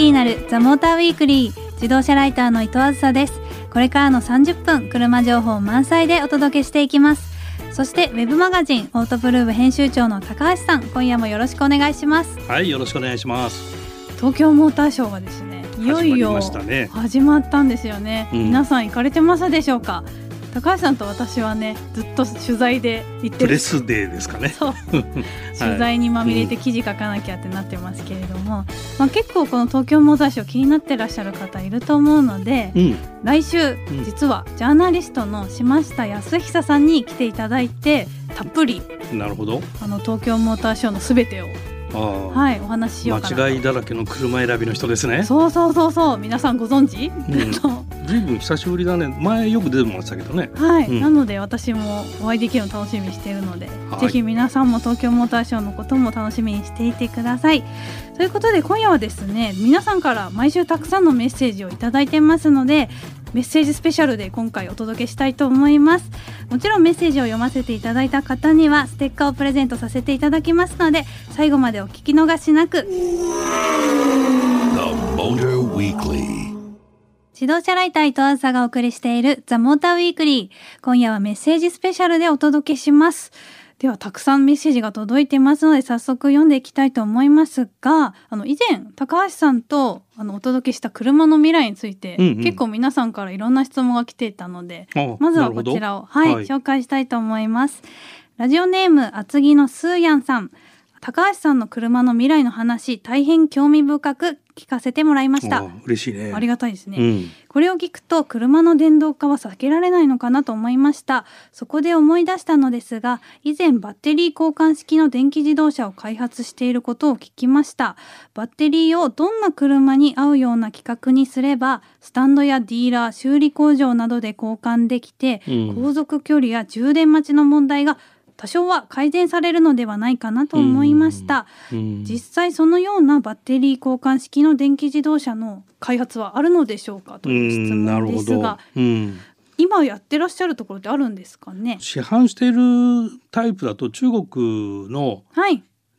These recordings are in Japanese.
車がもっと好きになるザモーターウィークリー自動車ライターの伊藤あずさです。これからの30分車情報満載でお届けしていきます。そしてウェブマガジンオートプルーブ編集長の高橋さん今夜もよろしくお願いします。はいよろしくお願いします。東京モーターショーがですね。いよいよ始まったんですよね、うん、皆さん行かれてますでしょうか？高橋さんと私はねずっと取材で行ってプレスデーですかね。そう。取材にまみれて記事書かなきゃってなってますけれども、まあ、結構この東京モーターショー気になってらっしゃる方いると思うので、うん、来週、実はジャーナリストの島下康久さんに来ていただいてたっぷりなるほど。あの東京モーターショーのすべてをはいお話ししよう間違いだらけの車選びの人ですね。そうそうそうそう。皆さんご存知、うん、ずいぶん久しぶりだね。前よく出てましたけどね。はい、うん、なので私もお会いできるの楽しみにしているので、はい、ぜひ皆さんも東京モーターショーのことも楽しみにしていてください。ということで今夜はですね皆さんから毎週たくさんのメッセージを頂いてますのでメッセージスペシャルで今回お届けしたいと思います。もちろんメッセージを読ませていただいた方にはステッカーをプレゼントさせていただきますので最後までお聞き逃しなく自動車ライター伊藤あさがお送りしているザ・モーターウィークリー。今夜はメッセージスペシャルでお届けします。ではたくさんメッセージが届いてますので早速読んでいきたいと思いますがあの以前高橋さんとあのお届けした車の未来について、うんうん、結構皆さんからいろんな質問が来ていたのでまずはこちらを、はい、はい、紹介したいと思います。ラジオネーム厚木のスーヤンさん。高橋さんの車の未来の話大変興味深く聞かせてもらいました。嬉しいね。ありがたいですね、うん、これを聞くと車の電動化は避けられないのかなと思いました。そこで思い出したのですが以前バッテリー交換式の電気自動車を開発していることを聞きました。バッテリーをどんな車に合うような規格にすればスタンドやディーラー修理工場などで交換できて、うん、航続距離や充電待ちの問題が多少は改善されるのではないかなと思いました、実際そのようなバッテリー交換式の電気自動車の開発はあるのでしょうかという質問ですが、今やってらっしゃるところってあるんですかね？市販しているタイプだと中国の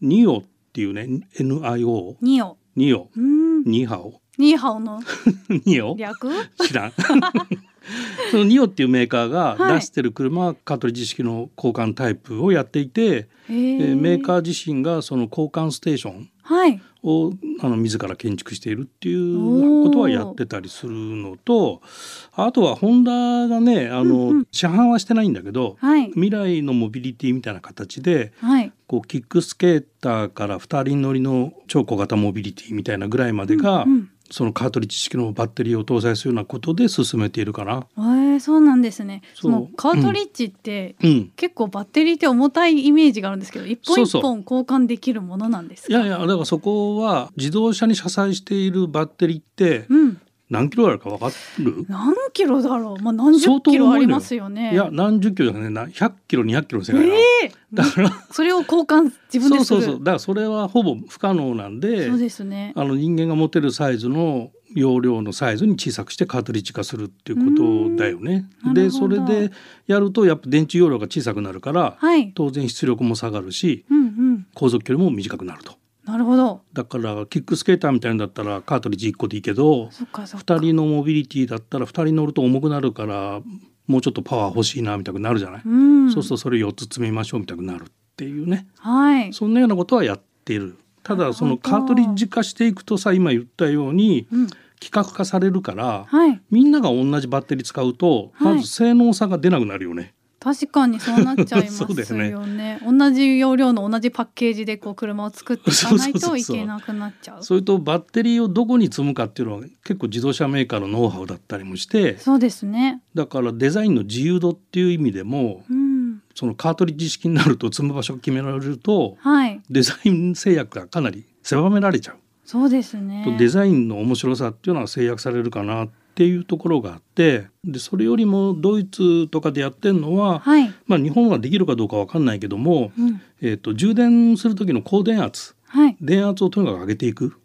ニオっていうね、NIO ニオ。ニオ。ニハオ。ニーハオの ニオ？略？知らん そのニオっていうメーカーが出してる車はカートリッジ式の交換タイプをやっていて、えー、メーカー自身がその交換ステーションを、はい、あの自ら建築しているっていうことはやってたりするのとあとはホンダがねあの、うんうん、市販はしてないんだけど、はい、未来のモビリティみたいな形で、はい、こうキックスケーターから2人乗りの超小型モビリティみたいなぐらいまでが、うんうんそのカートリッジ式のバッテリーを搭載するようなことで進めているかな。えー、そうなんですね。そのカートリッジって、うん、結構バッテリーって重たいイメージがあるんですけど、一本一本交換できるものなんですいやいやだからそこは自動車に車載しているバッテリーって、うん、何キロあるか分かる？何キロだろう、まあ、何十キロありますよね。いや何十キロだね100キロ200キロの世界だ,、えー、だからそれを交換自分でそうそうそう。だからそれはほぼ不可能なんでそうですね。あの人間が持てるサイズの容量のサイズに小さくしてカートリッジ化するっていうことだよね。でそれでやるとやっぱ電池容量が小さくなるから、はい、当然出力も下がるし、うんうん、航続距離も短くなると。なるほど。だからキックスケーターみたいんだったらカートリッジ1個でいいけど2人のモビリティだったら2人乗ると重くなるからもうちょっとパワー欲しいなみたいになるじゃない、うん、そうするとそれ4つ積みましょうみたいになるっていうね、はい、そんなようなことはやっている。ただそのカートリッジ化していくとさ今言ったように、うん、規格化されるから、はい、みんなが同じバッテリー使うと、まず性能差が出なくなるよね。確かにそうなっちゃいますよね。ね、同じ容量の同じパッケージでこう車を作っていかないといけなくなっちゃう。それとバッテリーをどこに積むかっていうのは結構自動車メーカーのノウハウだったりもして。そうですね。だからデザインの自由度っていう意味でも、うん、そのカートリッジ式になると積む場所が決められると、はい、デザイン制約がかなり狭められちゃう。そうですね。デザインの面白さっていうのは制約されるかなっていうところがあってでそれよりもドイツとかでやってるのは、はい、まあ、日本はできるかどうか分かんないけども、うん、えーと、充電する時の高電圧、はい、電圧をとにかく上げていく。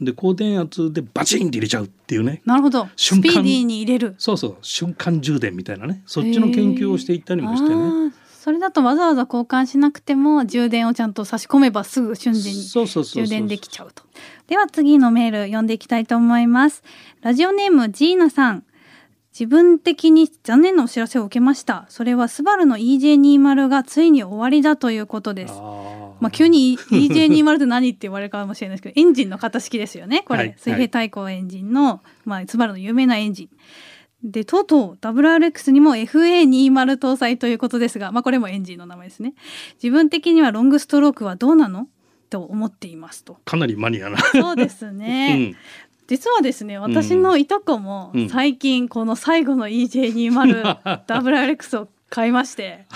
で高電圧でバチンって入れちゃうっていうね。なるほど。瞬間。スピーディーに入れる。そうそう。瞬間充電みたいなね。そっちの研究をしていったりもしてねそれだとわざわざ交換しなくても充電をちゃんと差し込めばすぐ瞬時に充電できちゃうと。では次のメール読んでいきたいと思います。ラジオネームジーナさん。自分的に残念なお知らせを受けました。それはスバルの EJ20 がついに終わりだということです。まあ急に EJ20 って何って言われるかもしれないですけどエンジンの型式ですよねこれ、はい、水平対向エンジンの、まあ、スバルの有名なエンジンでとうとう WRX にも FA20 搭載ということですが、まあ、これもエンジンの名前ですね。自分的にはロングストロークはどうなの？と思っていますと。かなりマニアな。そうですね、うん。実はですね私のいとこも最近この最後の EJ20WRX を買いまして。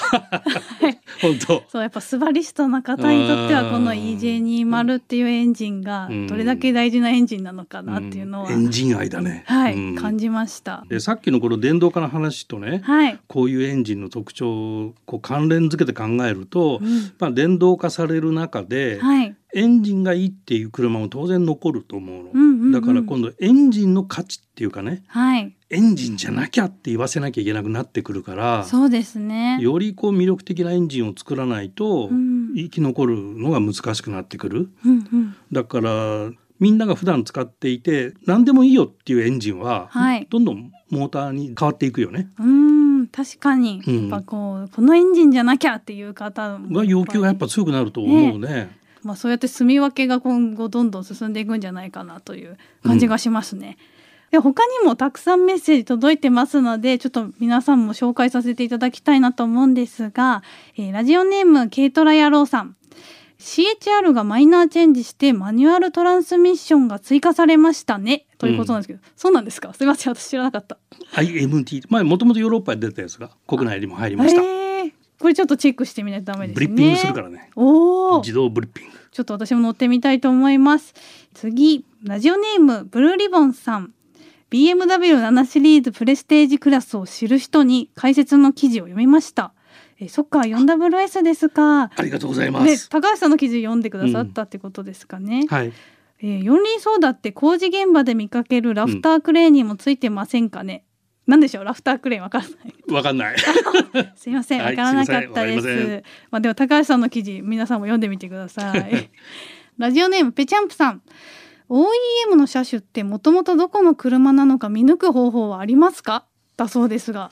本当。そうやっぱスバリストの方にとってはこの EJ20 っていうエンジンがどれだけ大事なエンジンなのかなっていうのは、エンジン愛だね。はい、感じました。でさっきのこの電動化の話とね、はい、こういうエンジンの特徴をこう関連付けて考えると、うん、まあ、電動化される中で、はい、エンジンがいいっていう車も当然残ると思うの、うんうんうん、だから今度エンジンの価値っていうかね、はい、エンジンじゃなきゃって言わせなきゃいけなくなってくるからそうですね。よりこう魅力的なエンジンを作らないと、生き残るのが難しくなってくる、うんうん、だからみんなが普段使っていて何でもいいよっていうエンジンは、はい、どんどんモーターに変わっていくよね。うん確かに、やっぱこうこのエンジンじゃなきゃっていう方が要求がやっぱ強くなると思うね。ねまあ、そうやって住み分けが今後どんどん進んでいくんじゃないかなという感じがしますね。うん、で他にもたくさんメッセージ届いてますのでちょっと皆さんも紹介させていただきたいなと思うんですが、えー、ラジオネーム軽トラ野郎さん。CHR がマイナーチェンジしてマニュアルトランスミッションが追加されましたね。ということなんですけど、うん、そうなんですか？すみません私知らなかった。IMT 前もともとヨーロッパで出たやつが国内にも入りました、えー、これちょっとチェックしてみないとダメですね。ブリッピングするからね。お自動ブリッピング。ちょっと私も乗ってみたいと思います。次ラジオネームブルーリボンさん。BMW7 シリーズプレステージクラスを知る人に解説の記事を読みました。えそっか 4WS ですか。ありがとうございます、ね、高橋さんの記事読んでくださったってことですかね、うん、はい。えー、四輪ソーダって工事現場で見かけるラフタークレーンにもついてませんかね、うん、なんでしょう？ラフタークレーンわからない。わかんない。すいません。わからなかったです。はい、まあでも高橋さんの記事皆さんも読んでみてください。ラジオネームペチャンプさん。OEM の車種ってもともとどこの車なのか見抜く方法はありますか？だそうですが。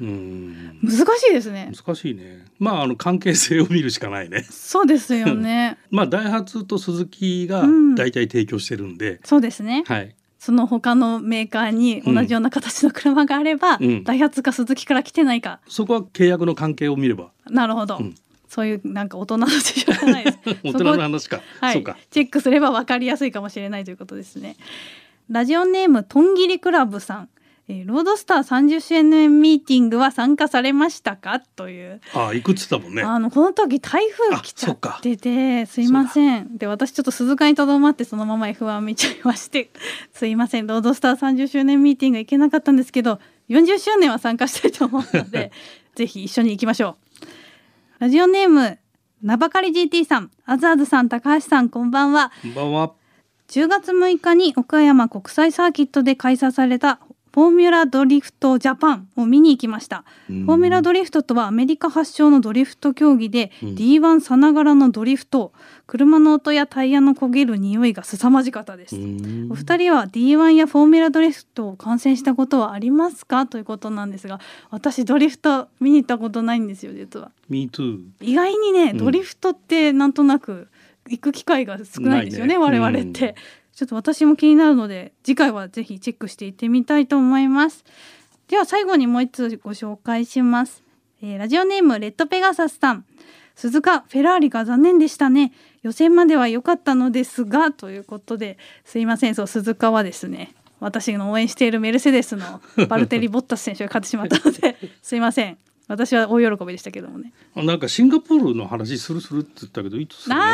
うん。難しいですね。難しいね。まああの関係性を見るしかないね。そうですよね。まあダイハツとスズキが大体提供してるんで、うん、そうですね。はいその他のメーカーに同じような形の車があれば、うん、ダイハツかスズキから来てないか。そこは契約の関係を見れば。なるほど、うん、そういうなんか大人の事情じゃないです。大人の話か。はい、チェックすれば分かりやすいかもしれないということですね。ラジオネームとんぎりクラブさんえー、ロードスター30周年ミーティングは参加されましたか？という。あ行くっつったもんね。あのこの時台風来ちゃっててすいません。で私ちょっと鈴鹿にとどまってそのまま F1 見ちゃいまして すいません。ロードスター30周年ミーティング行けなかったんですけど40周年は参加したいと思うので ぜひ一緒に行きましょう。ラジオネーム名ばかり GT さん。アザーズさん高橋さんこんばんは。こんばんは。10月6日に岡山国際サーキットで開催されたフォーミュラドリフトジャパンを見に行きました、フォーミュラドリフトとはアメリカ発祥のドリフト競技で、うん、D1 さながらのドリフト車の音やタイヤの焦げる匂いが凄まじかったです。お二人は D1 やフォーミュラドリフトを観戦したことはありますか？ということなんですが私ドリフト見に行ったことないんですよ実は。Me too. 意外にね、ドリフトってなんとなく行く機会が少ないんですよね、ね、我々って、ちょっと私も気になるので次回はぜひチェックしていってみたいと思います。では最後にもう一つご紹介します、えー、ラジオネームレッドペガサスさん。鈴鹿フェラーリが残念でしたね。予選までは良かったのですがということですいません。そう鈴鹿はですね私の応援しているメルセデスのバルテリ・ボッタス選手が勝ってしまったので すいません私は大喜びでしたけどもね。なんかシンガポールの話するするって言ったけどいつするの？あ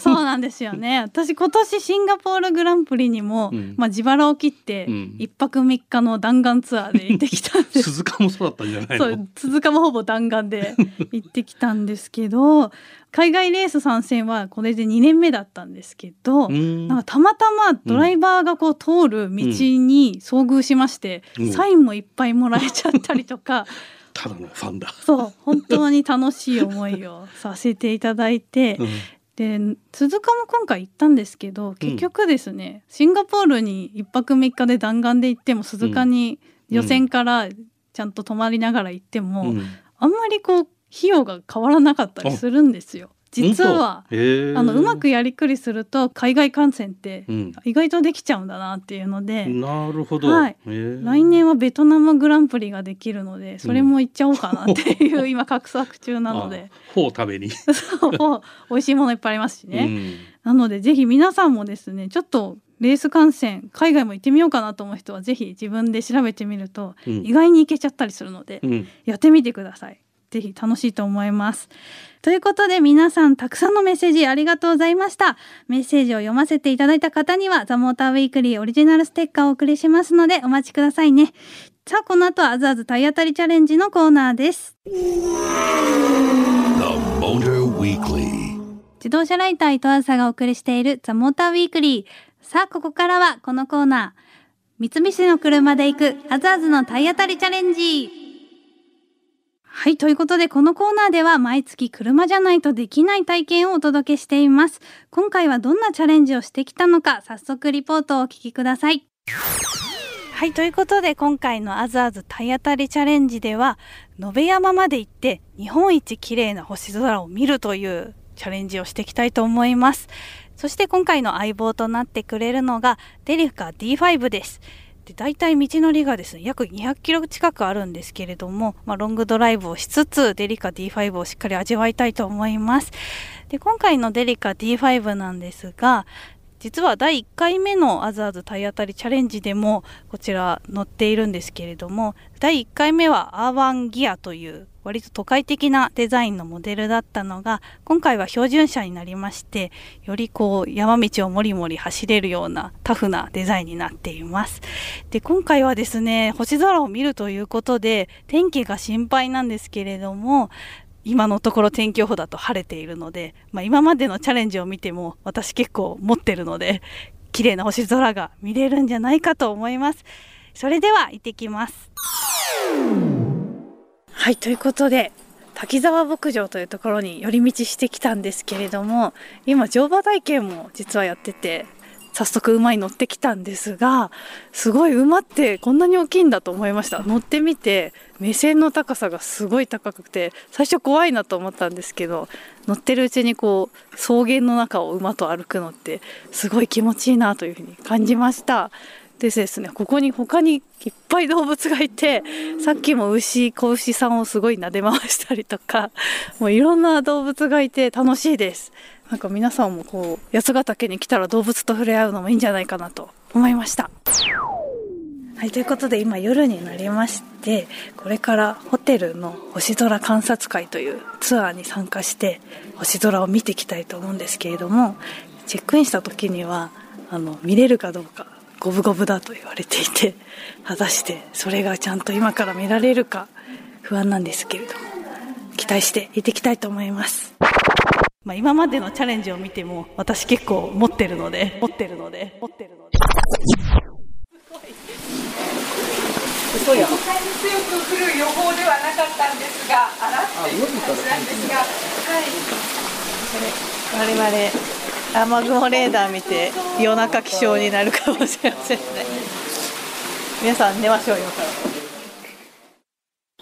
そうなんですよね。私今年シンガポールグランプリにも、うん、まあ自腹を切って一泊三日の弾丸ツアーで行ってきたんです。鈴鹿もそうだったんじゃないそう鈴鹿もほぼ弾丸で 行ってきたんですけど海外レース参戦はこれで2年目だったんですけどなんかたまたまドライバーがこう通る道に遭遇しまして、うん、サインもいっぱいもらえちゃったりとか。ただのファンだ。そう本当に楽しい思いを させていただいて、うん。で鈴鹿も今回行ったんですけど結局ですね、うん、シンガポールに1泊3日で弾丸で行っても鈴鹿に予選からちゃんと泊まりながら行っても、うん、あんまりこう費用が変わらなかったりするんですよ。実はあのうまくやりくりすると海外観戦って意外とできちゃうんだなっていうので、うん、なるほど、はい、来年はベトナムグランプリができるのでそれも行っちゃおうかなっていう、今画策中なので。フォー食べに。そう美味しいものいっぱいありますしね、うん、なのでぜひ皆さんもですねちょっとレース観戦海外も行ってみようかなと思う人はぜひ自分で調べてみると、意外に行けちゃったりするので、やってみてください。ぜひ楽しいと思います。ということで皆さんたくさんのメッセージありがとうございました。メッセージを読ませていただいた方にはザ・モーターウィークリーオリジナルステッカーをお送りしますのでお待ちくださいね。さあこの後はあずあず体当たりチャレンジのコーナーです。自動車ライター伊藤あさがお送りしているザ・モーターウィークリー。さあここからはこのコーナー。三菱の車で行くあずあずの体当たりチャレンジ。はい。ということで、このコーナーでは毎月車じゃないとできない体験をお届けしています。今回はどんなチャレンジをしてきたのか、早速リポートをお聞きください。はい。ということで、今回のあずあず体当たりチャレンジでは、野辺山まで行って日本一綺麗な星空を見るというチャレンジをしていきたいと思います。そして今回の相棒となってくれるのが、デリフカ D5 です。で大体道のりがですね約200キロ近くあるんですけれども、まあ、ロングドライブをしつつデリカ D5 をしっかり味わいたいと思います。で今回のデリカ D5 なんですが実は第1回目のアザーズ体当たりチャレンジでもこちら載っているんですけれども第1回目はアーバンギアという割と都会的なデザインのモデルだったのが今回は標準車になりましてよりこう山道をもりもり走れるようなタフなデザインになっています。で今回はですね星空を見るということで天気が心配なんですけれども今のところ天気予報だと晴れているので、まあ、今までのチャレンジを見ても私結構持ってるので綺麗な星空が見れるんじゃないかと思います。それでは行ってきます。はいということで滝沢牧場というところに寄り道してきたんですけれども今乗馬体験も実はやってて早速馬に乗ってきたんですがすごい馬ってこんなに大きいんだと思いました。乗ってみて目線の高さがすごい高くて最初怖いなと思ったんですけど乗ってるうちにこう草原の中を馬と歩くのってすごい気持ちいいなというふうに感じました。でですねここに他にいっぱい動物がいてさっきも牛子牛さんをすごい撫で回したりとかもういろんな動物がいて楽しいです。なんか皆さんもこう八ヶ岳に来たら動物と触れ合うのもいいんじゃないかなと思いました。はい、ということで今夜になりましてこれからホテルの星空観察会というツアーに参加して星空を見ていきたいと思うんですけれどもチェックインした時にはあの見れるかどうか五分五分だと言われていて果たしてそれがちゃんと今から見られるか不安なんですけれども期待して行ってきたいと思います、まあ、今までのチャレンジを見ても私結構持ってるので持ってるので持ってるので。嘘や。強く降る予報ではなかったんですがあらっていう感じなんですがはい。我々雨雲レーダー見て夜中起床になるかもしれませんね。皆さん寝ましょう今か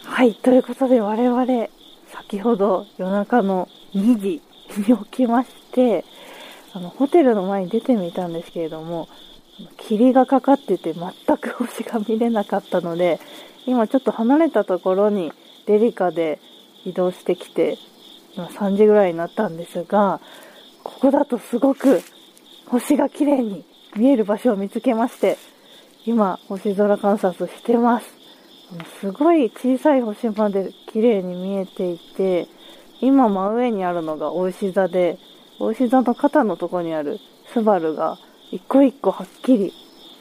らはい。ということで我々先ほど夜中の2時に起きましてあのホテルの前に出てみたんですけれども霧がかかってて全く星が見れなかったので今ちょっと離れたところにデリカで移動してきて今3時ぐらいになったんですがここだとすごく星が綺麗に見える場所を見つけまして、今、星空観察してます。すごい小さい星まで綺麗に見えていて、今真上にあるのが大石座で、大石座の肩のとこにあるスバルが一個一個はっきり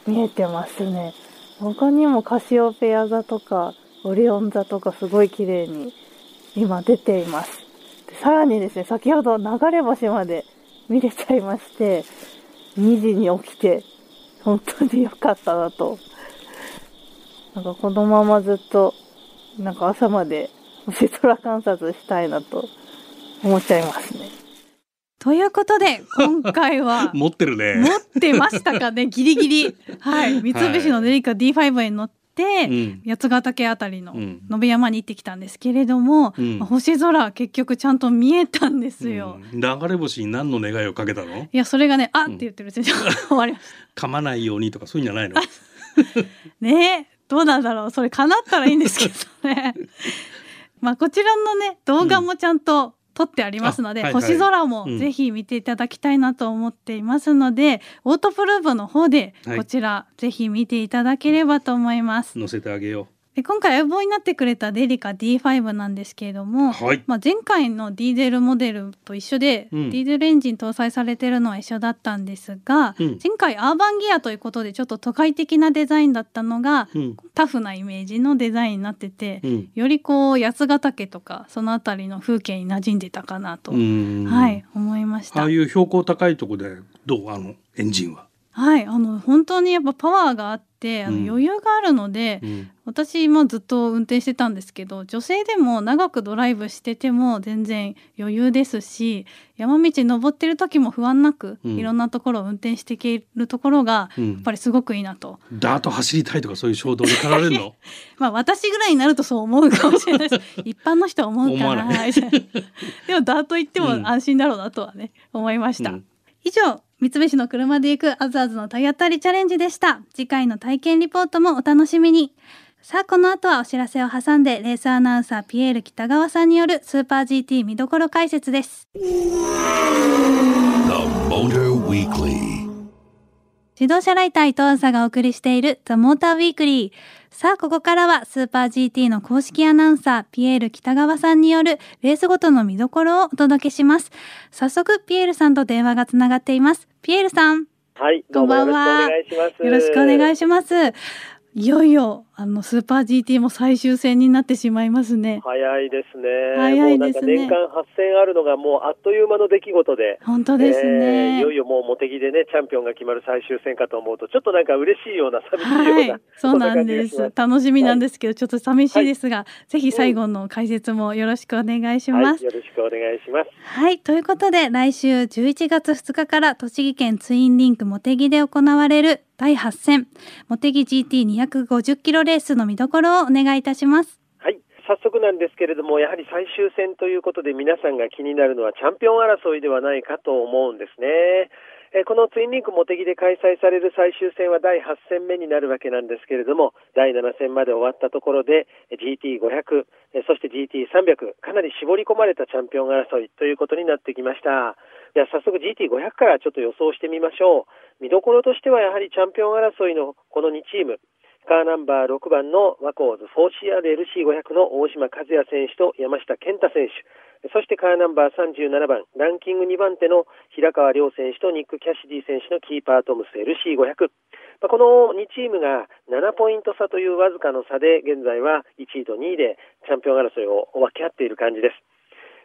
見えてますね。他にもカシオペア座とかオリオン座とかすごい綺麗に今出ています。さらにですね、先ほど流れ星まで見れちゃいまして、2時に起きて、本当に良かったなと。なんかこのままずっとなんか朝まで星空観察したいなと思っちゃいますね。ということで今回は 持ってるね。持ってましたかね？ギリギリ。はい。三菱のデリカ D5 に乗って、うん、八ヶ岳あたりの延山に行ってきたんですけれども、うん、星空結局ちゃんと見えたんですよ、うん、流れ星に何の願いをかけたの？いやそれがねあって言ってるうちに終わりました。噛まないようにとかそういうんじゃないの？ねどうなんだろう？それ叶ったらいいんですけどね。まあこちらのね動画もちゃんと、撮ってありますので、はいはい、星空もぜひ見ていただきたいなと思っていますので、うん、オートプルーブの方でこちら、はい、ぜひ見ていただければと思います。載せてあげよう。で今回相棒になってくれたデリカ D5 なんですけれども、はい、まあ、前回のディーゼルモデルと一緒で、うん、ディーゼルエンジン搭載されてるのは一緒だったんですが、うん、前回アーバンギアということでちょっと都会的なデザインだったのが、うん、タフなイメージのデザインになってて、よりこう八ヶ岳とかその辺りの風景に馴染んでたかなと、はい思いました。ああいう標高高いところでどうあのエンジンは？はいあの本当にやっぱパワーがあってあの余裕があるので、うん、私もずっと運転してたんですけど女性でも長くドライブしてても全然余裕ですし山道登ってる時も不安なく、うん、いろんなところを運転していけるところがやっぱりすごくいいなと。うん、ダート走りたいとかそういう衝動で駆られるの？まあ私ぐらいになるとそう思うかもしれないです 一般の人は思うかな でもダート行っても安心だろうなとはね、思いました。以上三菱の車で行くあずあずの体当たりチャレンジでした。次回の体験リポートもお楽しみに。さあ、この後はお知らせを挟んで、レースアナウンサーピエール北川さんによるスーパー GT 見どころ解説です。自動車ライター伊藤朝がお送りしているザ・モーターウィークリー。さあ、ここからはスーパー GT の公式アナウンサー、ピエール北川さんによるレースごとの見どころをお届けします。早速、ピエールさんと電話がつながっています。ピエールさん。はい、こんばんは。よろしくお願いします。いよいよあのスーパー GT も最終戦になってしまいますね。早いですね。早いですね。年間8戦あるのがもうあっという間の出来事で。本当ですね、えー、いよいよもう茂木でねチャンピオンが決まる最終戦かと思うとちょっとなんか嬉しいような寂しいような、はい、そうなんです。楽しみなんですけど、はい、ちょっと寂しいですが、はい、ぜひ最後の解説もよろしくお願いします。よろしくお願いします。はいということで来週11月2日から栃木県ツインリンク茂木で行われる第8戦茂木 GT250 キロレースの見どころをお願いいたしますはい早速なんですけれどもやはり最終戦ということで皆さんが気になるのはチャンピオン争いではないかと思うんですねえこのツインリンク茂木で開催される最終戦は第8戦目になるわけなんですけれども、第7戦まで終わったところで GT500、そして GT300、かなり絞り込まれたチャンピオン争いということになってきました。では早速 GT500 からちょっと予想してみましょう。見どころとしてはやはりチャンピオン争いのこの2チーム、カーナンバー6番のワコーズ 4CRLC500 の大島和也選手と山下健太選手、そしてカーナンバー37番、ランキング2番手の平川亮選手とニック・キャシディ選手のキーパートムス LC500。この2チームが7ポイント差というわずかの差で、現在は1位と2位でチャンピオン争いを分け合っている感じです。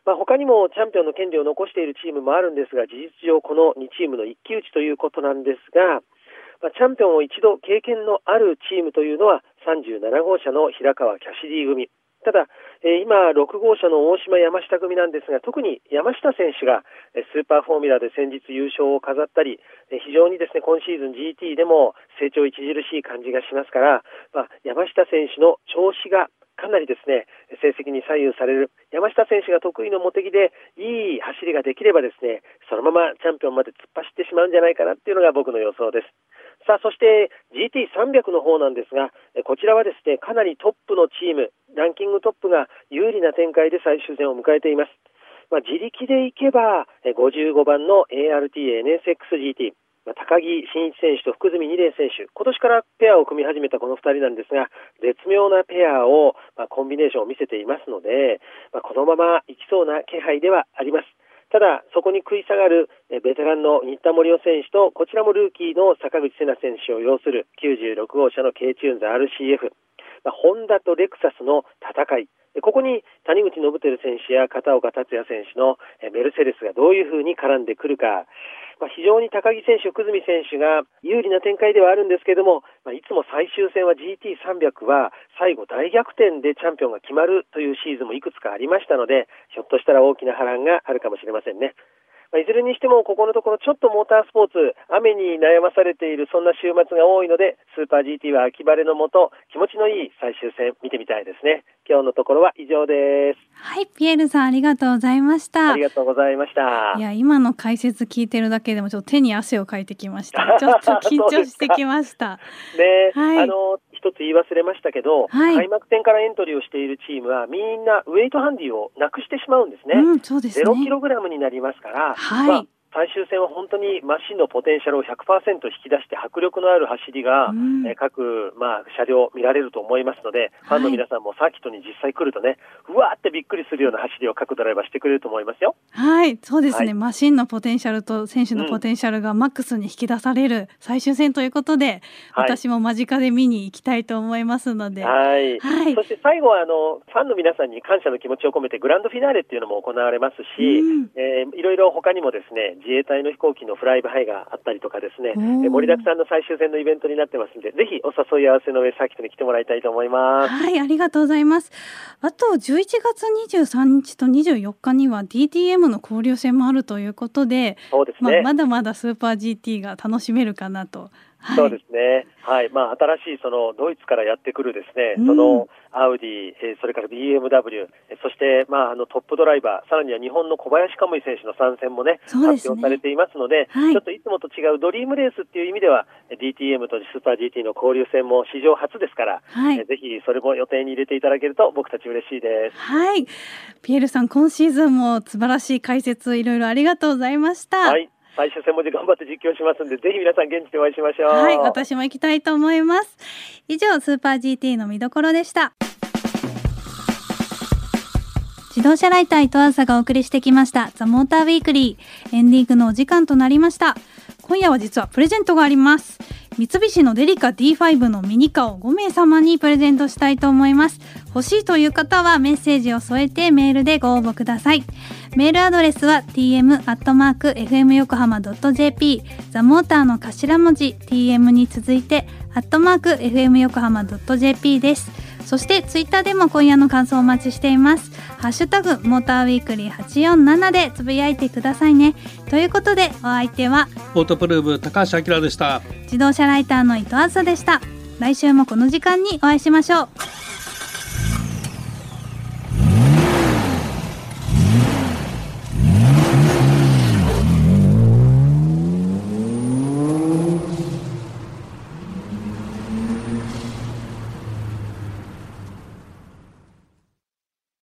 まあ、他にもチャンピオンの権利を残しているチームもあるんですが、事実上この2チームの一騎打ちということなんですが、まあ、チャンピオンを一度経験のあるチームというのは37号車の平川キャシディ組。ただ、え、今、6号車の大島山下組なんですが、特に山下選手がスーパーフォーミュラで先日優勝を飾ったり、非常にですね、今シーズン GT でも成長著しい感じがしますから、まあ、山下選手の調子がかなりですね、成績に左右される。山下選手が得意の茂木でいい走りができればですね、そのままチャンピオンまで突っ走ってしまうんじゃないかなっていうのが僕の予想です。さあ、そして GT300 の方なんですが、こちらはですね、かなりトップのチーム、ランキングトップが有利な展開で最終戦を迎えています。まあ、自力でいけば、55番の ARTNSXGT、高木真一選手と福住二玲選手、今年からペアを組み始めたこの2人なんですが、絶妙なペアを、まあ、コンビネーションを見せていますので、まあ、このままいきそうな気配ではあります。ただ、そこに食い下がるベテランの新田森雄選手と、こちらもルーキーの坂口瀬名選手を擁する96号車の K チューンズ RCF。ホンダとレクサスの戦い、ここに谷口信輝選手や片岡達也選手のメルセデスがどういうふうに絡んでくるか、まあ、非常に高木選手、久住選手が有利な展開ではあるんですけれども、まあ、いつも最終戦は GT300 は最後大逆転でチャンピオンが決まるというシーズンもいくつかありましたので、ひょっとしたら大きな波乱があるかもしれませんね。まあ、いずれにしても、ここのところちょっとモータースポーツ、雨に悩まされているそんな週末が多いので、スーパー GT は秋晴れのもと、気持ちのいい最終戦見てみたいですね。今日のところは以上です。はい、ピエールさんありがとうございました。ありがとうございました。いや、今の解説聞いてるだけでもちょっと手に汗をかいてきました。ちょっと緊張してきました。ね、はい、あの一つ言い忘れましたけど、はい、開幕戦からエントリーをしているチームはみんなウェイトハンディをなくしてしまうんですね。うん、そうですね。0キログラムになりますから、はい、まあ最終戦は本当にマシンのポテンシャルを100%引き出して迫力のある走りが、うん、え各、まあ、車両見られると思いますので、ファンの皆さんもサーキットに実際来るとね、うわーってびっくりするような走りを各ドライバーしてくれると思いますよ。はい、そうですね、はい、マシンのポテンシャルと選手のポテンシャルがマックスに引き出される最終戦ということで、うん、私も間近で見に行きたいと思いますので。はい。はい、そして最後はあのファンの皆さんに感謝の気持ちを込めてグランドフィナーレっていうのも行われますし、うん、えー、いろいろ他にもですね自衛隊の飛行機のフライブハイがあったりとかですね、え盛りだくさんの最終戦のイベントになってますんで、ぜひお誘い合わせの上、サーキットに来てもらいたいと思います。はい、ありがとうございます。あと、11月23日と24日には DTM の交流戦もあるということで、そうですね。まあ、まだまだスーパー GT が楽しめるかなと。はい、そうですね。はい。まあ、新しいそのドイツからやってくるですね、うん、そのアウディ、えー、それから BMW、そして、まあ、あのトップドライバー、さらには日本の小林カムイ選手の参戦もね、ね発表されていますので、はい、ちょっといつもと違うドリームレースっていう意味では、DTM とスーパー GT の交流戦も史上初ですから、はい、えー、ぜひそれも予定に入れていただけると僕たち嬉しいです。はい。ピエールさん、今シーズンも素晴らしい解説いろいろありがとうございました。はい。最終戦まで頑張って実況しますんで、ぜひ皆さん現地でお会いしましょう。はい、私も行きたいと思います。以上、スーパー GT の見どころでした。自動車ライター伊藤朝がお送りしてきましたザ・モーターウィークリーエンディングのお時間となりました今夜は実はプレゼントがあります。三菱のデリカ D5 のミニカを5名様にプレゼントしたいと思います。欲しいという方はメッセージを添えてメールでご応募ください。メールアドレスは tm.fm 横浜 .jp ザモーターの頭文字 tm に続いてアットマーク FM 横浜 .jp です。そしてツイッターでも今夜の感想をお待ちしています。ハッシュタグモーターウィークリー847でつぶやいてくださいね。ということでお相手はオートプルーブ高橋明でした。自動車ライターの伊藤梓でした。来週もこの時間にお会いしましょう